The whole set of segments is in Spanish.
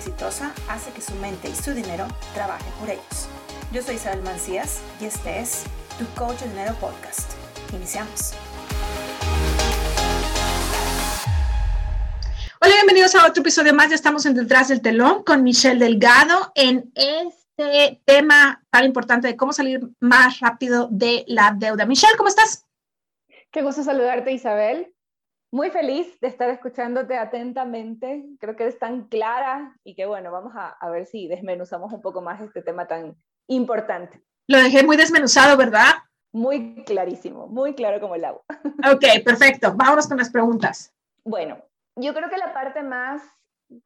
exitosa hace que su mente y su dinero trabajen por ellos. Yo soy Isabel Mancías y este es Tu Coach de Dinero Podcast. Iniciamos. Hola, bienvenidos a otro episodio más. Ya estamos en Detrás del Telón con Michelle Delgado en este tema tan importante de cómo salir más rápido de la deuda. Michelle, ¿cómo estás? Qué gusto saludarte, Isabel. Muy feliz de estar escuchándote atentamente. Creo que eres tan clara y que bueno, vamos a, a, ver si desmenuzamos un poco más este tema tan importante. Lo dejé muy desmenuzado, ¿verdad? Muy clarísimo, muy claro como el agua. Ok, perfecto. Vámonos con las preguntas. Bueno, yo creo que la parte más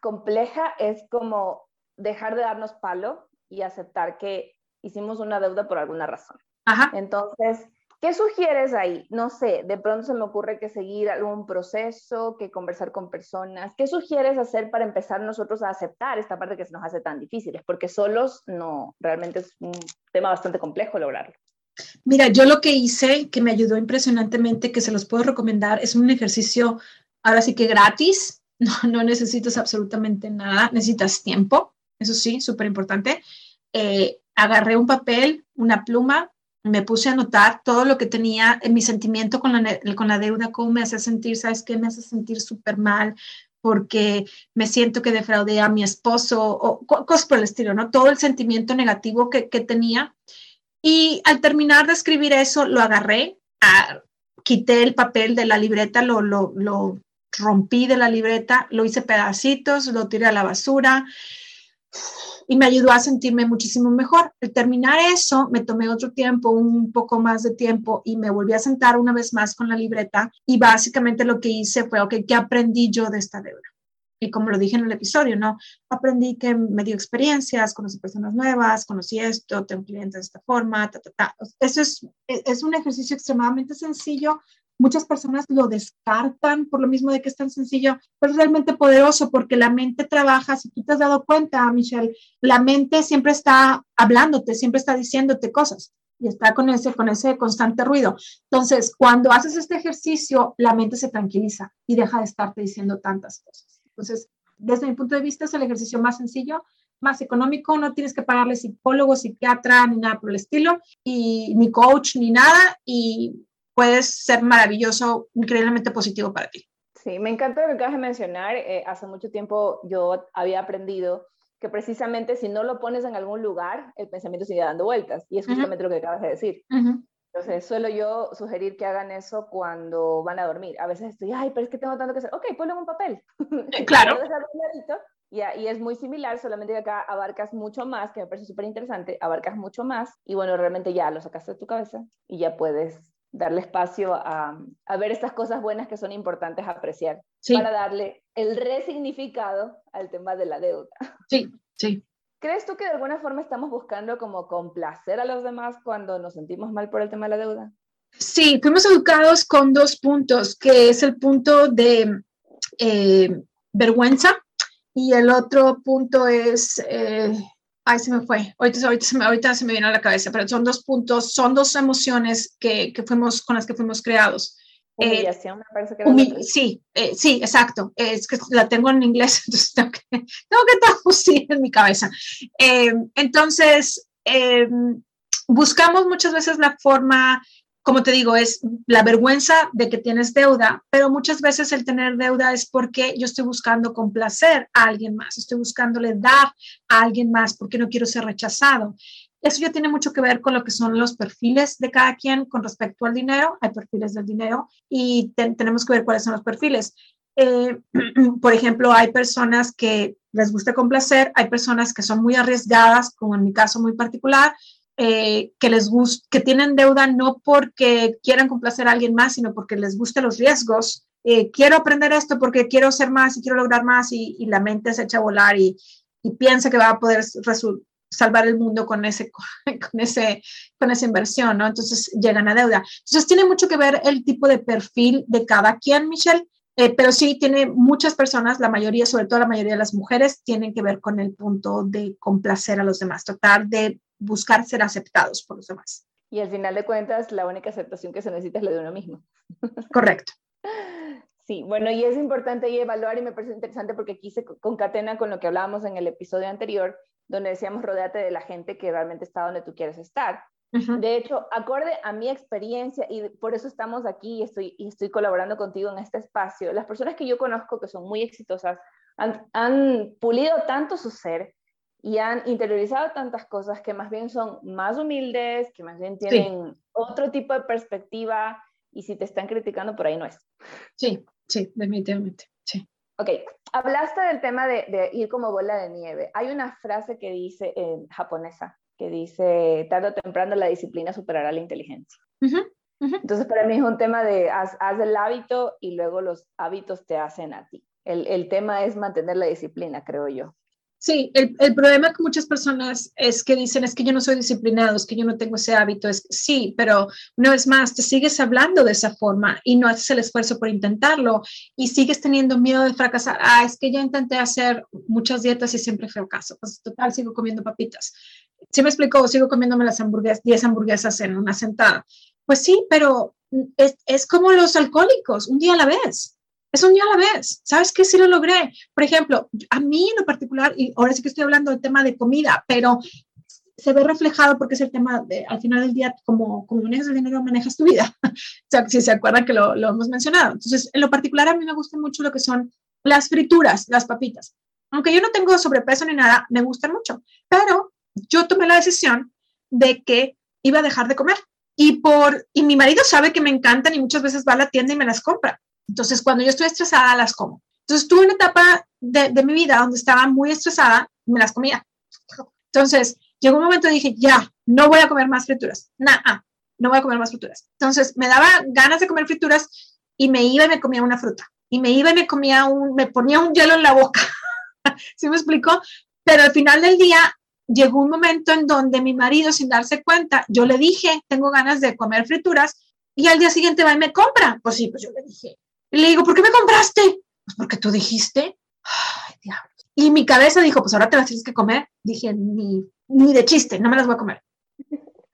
compleja es como dejar de darnos palo y aceptar que hicimos una deuda por alguna razón. Ajá. Entonces, ¿Qué sugieres ahí? No sé, de pronto se me ocurre que seguir algún proceso, que conversar con personas. ¿Qué sugieres hacer para empezar nosotros a aceptar esta parte que se nos hace tan difícil? Porque solos no, realmente es un tema bastante complejo lograrlo. Mira, yo lo que hice, que me ayudó impresionantemente, que se los puedo recomendar, es un ejercicio, ahora sí que gratis, no, necesitas absolutamente nada, necesitas tiempo, eso sí, súper importante. Eh, agarré un papel, una pluma, me puse a anotar todo lo que tenía en mi sentimiento con la, con la deuda, cómo me hace sentir, ¿sabes qué? Me hace sentir súper mal porque me siento que defraudé a mi esposo o cosas por el estilo, ¿no? Todo el sentimiento negativo que, que tenía. Y al terminar de escribir eso, lo agarré, quité el papel de la libreta, lo, lo, lo rompí de la libreta, lo hice pedacitos, lo tiré a la basura y me ayudó a sentirme muchísimo mejor. Al terminar eso, me tomé otro tiempo, un poco más de tiempo y me volví a sentar una vez más con la libreta y básicamente lo que hice fue, ok, ¿qué aprendí yo de esta deuda? Y como lo dije en el episodio, ¿no? Aprendí que me dio experiencias, conocí personas nuevas, conocí esto, tengo clientes de esta forma, ta, ta, ta. Eso es, es un ejercicio extremadamente sencillo, Muchas personas lo descartan por lo mismo de que es tan sencillo, pero es realmente poderoso porque la mente trabaja, si tú te has dado cuenta, Michelle, la mente siempre está hablándote, siempre está diciéndote cosas y está con ese, con ese constante ruido. Entonces, cuando haces este ejercicio, la mente se tranquiliza y deja de estarte diciendo tantas cosas. Entonces, desde mi punto de vista, es el ejercicio más sencillo, más económico, no tienes que pagarle psicólogo, psiquiatra, ni nada por el estilo, y ni coach, ni nada, y puedes ser maravilloso, increíblemente positivo para ti. Sí, me encanta lo que acabas de mencionar. Eh, hace mucho tiempo yo había aprendido que precisamente si no lo pones en algún lugar, el pensamiento sigue dando vueltas. Y es justamente lo que acabas de decir. Entonces, suelo yo sugerir que hagan eso cuando van a dormir. A veces estoy, ay, pero es que tengo tanto que hacer. Ok, ponlo en un papel. Eh, claro. y, y, es muy similar, solamente que acá abarcas mucho más, que me parece súper interesante, abarcas mucho más y bueno, realmente ya lo sacaste de tu cabeza y ya puedes darle espacio a, a, ver estas cosas buenas que son importantes apreciar para darle el resignificado al tema de la deuda. Sí, sí. ¿Crees tú que de alguna forma estamos buscando como complacer a los demás cuando nos sentimos mal por el tema de la deuda? Sí, fuimos educados con dos puntos, que es el punto de eh, vergüenza y el otro punto es eh, Ay, se me fue. Ahorita, ahorita, se me, ahorita se me viene a la cabeza, pero son dos puntos, son dos emociones que, que fuimos, con las que fuimos creados. Eh, Humillación, me parece que Sí, eh, sí, exacto. Es que la tengo en inglés, entonces tengo que, tengo que traducir en mi cabeza. Eh, entonces, buscamos muchas veces la forma como te digo, es la vergüenza de que tienes deuda, pero muchas veces el tener deuda es porque yo estoy buscando complacer a alguien más, estoy buscándole dar a alguien más porque no quiero ser rechazado. Eso ya tiene mucho que ver con lo que son los perfiles de cada quien con respecto al dinero. Hay perfiles del dinero y tenemos que ver cuáles son los perfiles. Eh, por ejemplo, hay personas que les gusta complacer, hay personas que son muy arriesgadas, como en mi caso muy particular, eh, que les gusta, que tienen deuda no porque quieran complacer a alguien más, sino porque les gustan los riesgos. Eh, quiero aprender esto porque quiero ser más y quiero lograr más y, la mente se echa a volar y, y piensa que va a poder salvar el mundo con, ese, con, ese, con esa inversión, ¿no? Entonces llegan a deuda. Entonces tiene mucho que ver el tipo de perfil de cada quien, Michelle, eh, pero sí tiene muchas personas, la mayoría, sobre todo la mayoría de las mujeres, tienen que ver con el punto de complacer a los demás, tratar de buscar ser aceptados por los demás. Y al final de cuentas, la única aceptación que se necesita es la de uno mismo. Correcto. Sí, bueno, y es importante y evaluar y me parece interesante porque aquí se concatena con lo que hablábamos en el episodio anterior, donde decíamos rodeate de la gente que realmente está donde tú quieres estar. De hecho, acorde a mi experiencia, y por eso estamos aquí y estoy, y estoy colaborando contigo en este espacio, las personas que yo conozco que son muy exitosas han, han pulido tanto su ser y han interiorizado tantas cosas que más bien son más humildes, que más bien tienen otro tipo de perspectiva y si te están criticando por ahí no es. Sí, sí, definitivamente, sí. Ok, hablaste del tema de, de, ir como bola de nieve. Hay una frase que dice en japonesa, que dice, tarde o temprano la disciplina superará la inteligencia. Entonces, para mí es un tema de haz, haz, el hábito y luego los hábitos te hacen a ti. El, el tema es mantener la disciplina, creo yo. Sí, el, el, problema con muchas personas es que dicen, es que yo no soy disciplinado, es que yo no tengo ese hábito. Es sí, pero una vez más, te sigues hablando de esa forma y no haces el esfuerzo por intentarlo y sigues teniendo miedo de fracasar. Ah, es que ya intenté hacer muchas dietas y siempre fue caso. Pues total, sigo comiendo papitas. ¿Sí me explico? Sigo comiéndome las hamburguesas, 10 hamburguesas en una sentada. Pues sí, pero es, es como los alcohólicos, un día a la vez es un día a la vez. ¿Sabes qué? Sí lo logré. Por ejemplo, a mí en lo particular, y ahora sí que estoy hablando del tema de comida, pero se ve reflejado porque es el tema de, al final del día, como, como manejas el dinero, manejas tu vida. o sea, si se acuerdan que lo, lo hemos mencionado. Entonces, en lo particular, a mí me gusta mucho lo que son las frituras, las papitas. Aunque yo no tengo sobrepeso ni nada, me gustan mucho. Pero yo tomé la decisión de que iba a dejar de comer. Y, por, y mi marido sabe que me encantan y muchas veces va a la tienda y me las compra. Entonces, cuando yo estoy estresada, las como. Entonces, tuve una etapa de, de mi vida donde estaba muy estresada y me las comía. Entonces, llegó un momento y dije, ya, no voy a comer más frituras. Nada, no voy a comer más frituras. Entonces, me daba ganas de comer frituras y me iba y me comía una fruta. Y me iba y me comía un, me ponía un hielo en la boca. ¿Sí me explico? Pero al final del día llegó un momento en donde mi marido, sin darse cuenta, yo le dije, tengo ganas de comer frituras y al día siguiente va y me compra. Pues sí, pues yo le dije, y le digo, ¿por qué me compraste? Pues porque tú dijiste. Ay, diablos. Y mi cabeza dijo, pues ahora te las tienes que comer. Dije, ni, ni de chiste, no me las voy a comer.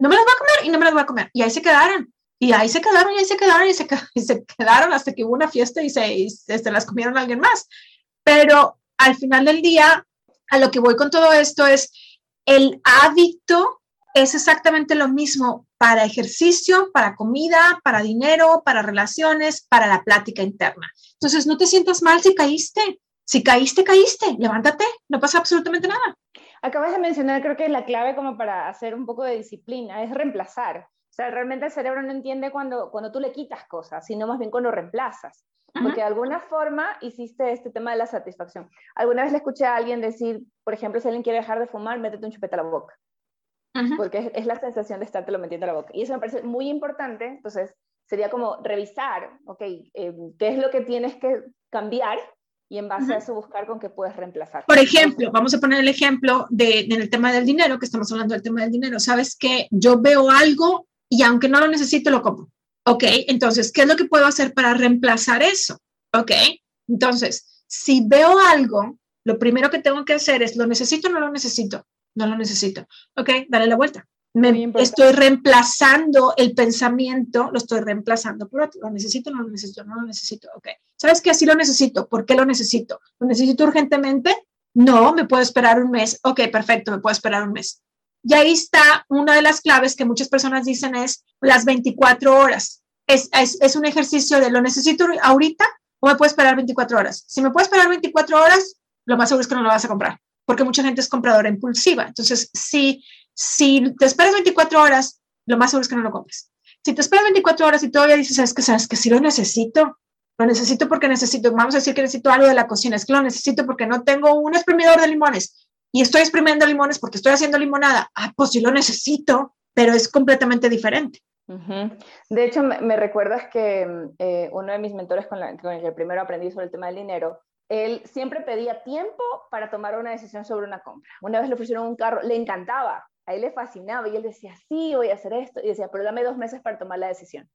No me las voy a comer y no me las voy a comer. Y ahí se quedaron. Y ahí se quedaron y ahí se quedaron y se, quedaron hasta que hubo una fiesta y se, se las comieron alguien más. Pero al final del día, a lo que voy con todo esto es el hábito es exactamente lo mismo para ejercicio, para comida, para dinero, para relaciones, para la plática interna. Entonces, no te sientas mal si caíste. Si caíste, caíste. Levántate. No pasa absolutamente nada. Acabas de mencionar, creo que la clave como para hacer un poco de disciplina es reemplazar. O sea, realmente el cerebro no entiende cuando, cuando tú le quitas cosas, sino más bien cuando reemplazas. Porque de alguna forma hiciste este tema de la satisfacción. Alguna vez le escuché a alguien decir, por ejemplo, si alguien quiere dejar de fumar, métete un chupete a la boca porque es, la sensación de estarte lo metiendo a la boca. Y eso me parece muy importante, entonces sería como revisar, ok, eh, qué es lo que tienes que cambiar y en base a eso buscar con qué puedes reemplazar. Por ejemplo, vamos a poner el ejemplo de, en el tema del dinero, que estamos hablando del tema del dinero. Sabes que yo veo algo y aunque no lo necesito, lo compro. Ok, entonces, ¿qué es lo que puedo hacer para reemplazar eso? Ok, entonces, si veo algo, lo primero que tengo que hacer es, ¿lo necesito o no lo necesito? No lo necesito. Ok, dale la vuelta. Me estoy reemplazando el pensamiento, lo estoy reemplazando por otro. Lo necesito, no lo necesito, no lo necesito. Ok. ¿Sabes qué? Así lo necesito. ¿Por qué lo necesito? ¿Lo necesito urgentemente? No, me puedo esperar un mes. Ok, perfecto, me puedo esperar un mes. Y ahí está una de las claves que muchas personas dicen es las 24 horas. Es, es, es un ejercicio de lo necesito ahorita o me puedo esperar 24 horas. Si me puedo esperar 24 horas, lo más seguro es que no lo vas a comprar porque mucha gente es compradora impulsiva. Entonces, si, si te esperas 24 horas, lo más seguro es que no lo compres. Si te esperas 24 horas y todavía dices, sabes que sabes que sí lo necesito, lo necesito porque necesito, vamos a decir que necesito algo de la cocina, es que lo necesito porque no tengo un exprimidor de limones y estoy exprimiendo limones porque estoy haciendo limonada. Ah, pues sí lo necesito, pero es completamente diferente. De hecho, me, recuerdas que eh, uno de mis mentores con, con, el que primero aprendí sobre el tema del dinero él siempre pedía tiempo para tomar una decisión sobre una compra. Una vez le ofrecieron un carro, le encantaba, a él le fascinaba y él decía, sí, voy a hacer esto. Y decía, pero dame dos meses para tomar la decisión.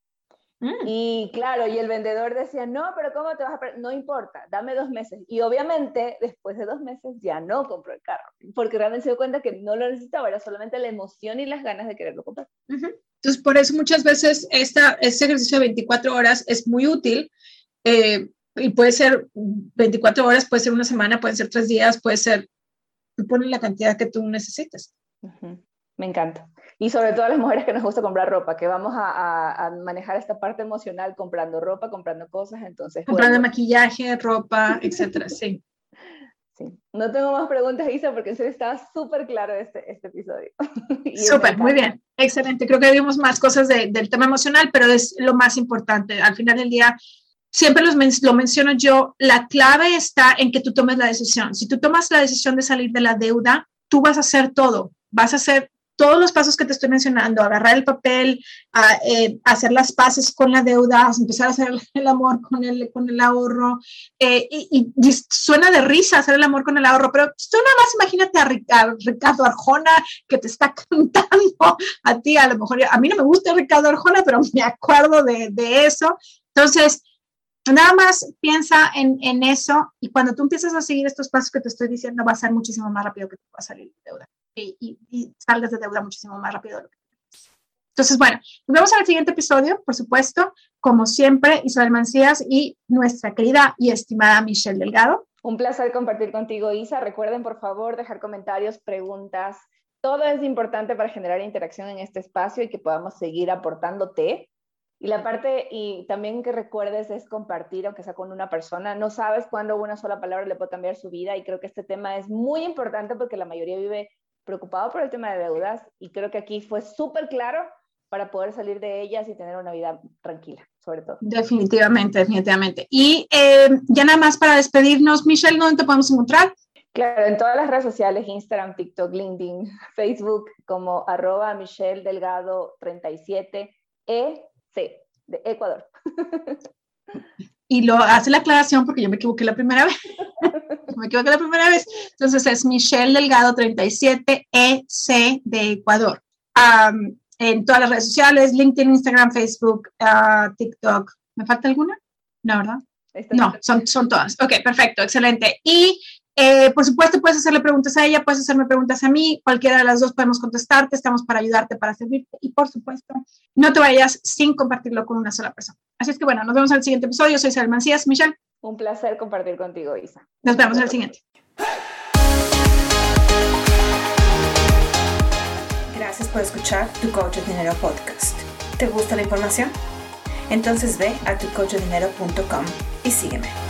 Mm. Y claro, y el vendedor decía, no, pero ¿cómo te vas a... No importa, dame dos meses. Y obviamente, después de dos meses, ya no compró el carro, porque realmente se dio cuenta que no lo necesitaba, era solamente la emoción y las ganas de quererlo comprar. Entonces, por eso muchas veces esta, este ejercicio de 24 horas es muy útil. Eh, y puede ser 24 horas, puede ser una semana, puede ser tres días, puede ser, tú pones la cantidad que tú necesites. Me encanta. Y sobre todo a las mujeres que nos gusta comprar ropa, que vamos a, manejar esta parte emocional comprando ropa, comprando cosas, entonces... Comprando maquillaje, ropa, etcétera, sí. Sí. No tengo más preguntas, Isa, porque en serio estaba súper claro este, este episodio. Súper, muy bien, excelente. Creo que vimos más cosas del tema emocional, pero es lo más importante. Al final del día, siempre lo menciono yo, la clave está en que tú tomes la decisión. Si tú tomas la decisión de salir de la deuda, tú vas a hacer todo. Vas a hacer todos los pasos que te estoy mencionando, agarrar el papel, a, eh, hacer las paces con la deuda, empezar a hacer el amor con el, con el ahorro. Eh, y, suena de risa hacer el amor con el ahorro, pero tú nada más imagínate a, Ricardo Arjona que te está cantando a ti, a lo mejor, a mí no me gusta Ricardo Arjona, pero me acuerdo de, de eso. Entonces, nada más piensa en, en, eso y cuando tú empiezas a seguir estos pasos que te estoy diciendo, va a ser muchísimo más rápido que tú vas a salir de deuda y, salgas de deuda muchísimo más rápido. Entonces, bueno, nos vemos en el siguiente episodio, por supuesto, como siempre, Isabel Mancías y nuestra querida y estimada Michelle Delgado. Un placer compartir contigo, Isa. Recuerden, por favor, dejar comentarios, preguntas. Todo es importante para generar interacción en este espacio y que podamos seguir aportándote. Y la parte, y también que recuerdes, es compartir, aunque sea con una persona. No sabes cuándo una sola palabra le puede cambiar su vida y creo que este tema es muy importante porque la mayoría vive preocupado por el tema de deudas y creo que aquí fue súper claro para poder salir de ellas y tener una vida tranquila, sobre todo. Definitivamente, definitivamente. Y eh, ya nada más para despedirnos, Michelle, ¿dónde te podemos encontrar? Claro, en todas las redes sociales, Instagram, TikTok, LinkedIn, Facebook, como arroba Michelle Delgado 37 EC de Ecuador. Y lo hace la aclaración porque yo me equivoqué la primera vez. me equivoqué la primera vez. Entonces es Michelle Delgado 37 EC de Ecuador. en todas las redes sociales, LinkedIn, Instagram, Facebook, ah, TikTok. ¿Me falta alguna? No, ¿verdad? No, son, son todas. Ok, perfecto, excelente. Y eh, por supuesto, puedes hacerle preguntas a ella, puedes hacerme preguntas a mí, cualquiera de las dos podemos contestarte, estamos para ayudarte, para servirte y por supuesto, no te vayas sin compartirlo con una sola persona. Así es que bueno, nos vemos en el siguiente episodio. Soy Isabel Mancías. Michelle. Un placer compartir contigo, Isa. Nos vemos en el siguiente. Gracias por escuchar Tu Coach de Dinero Podcast. ¿Te gusta la información? Entonces ve a tucoachdinero.com y sígueme.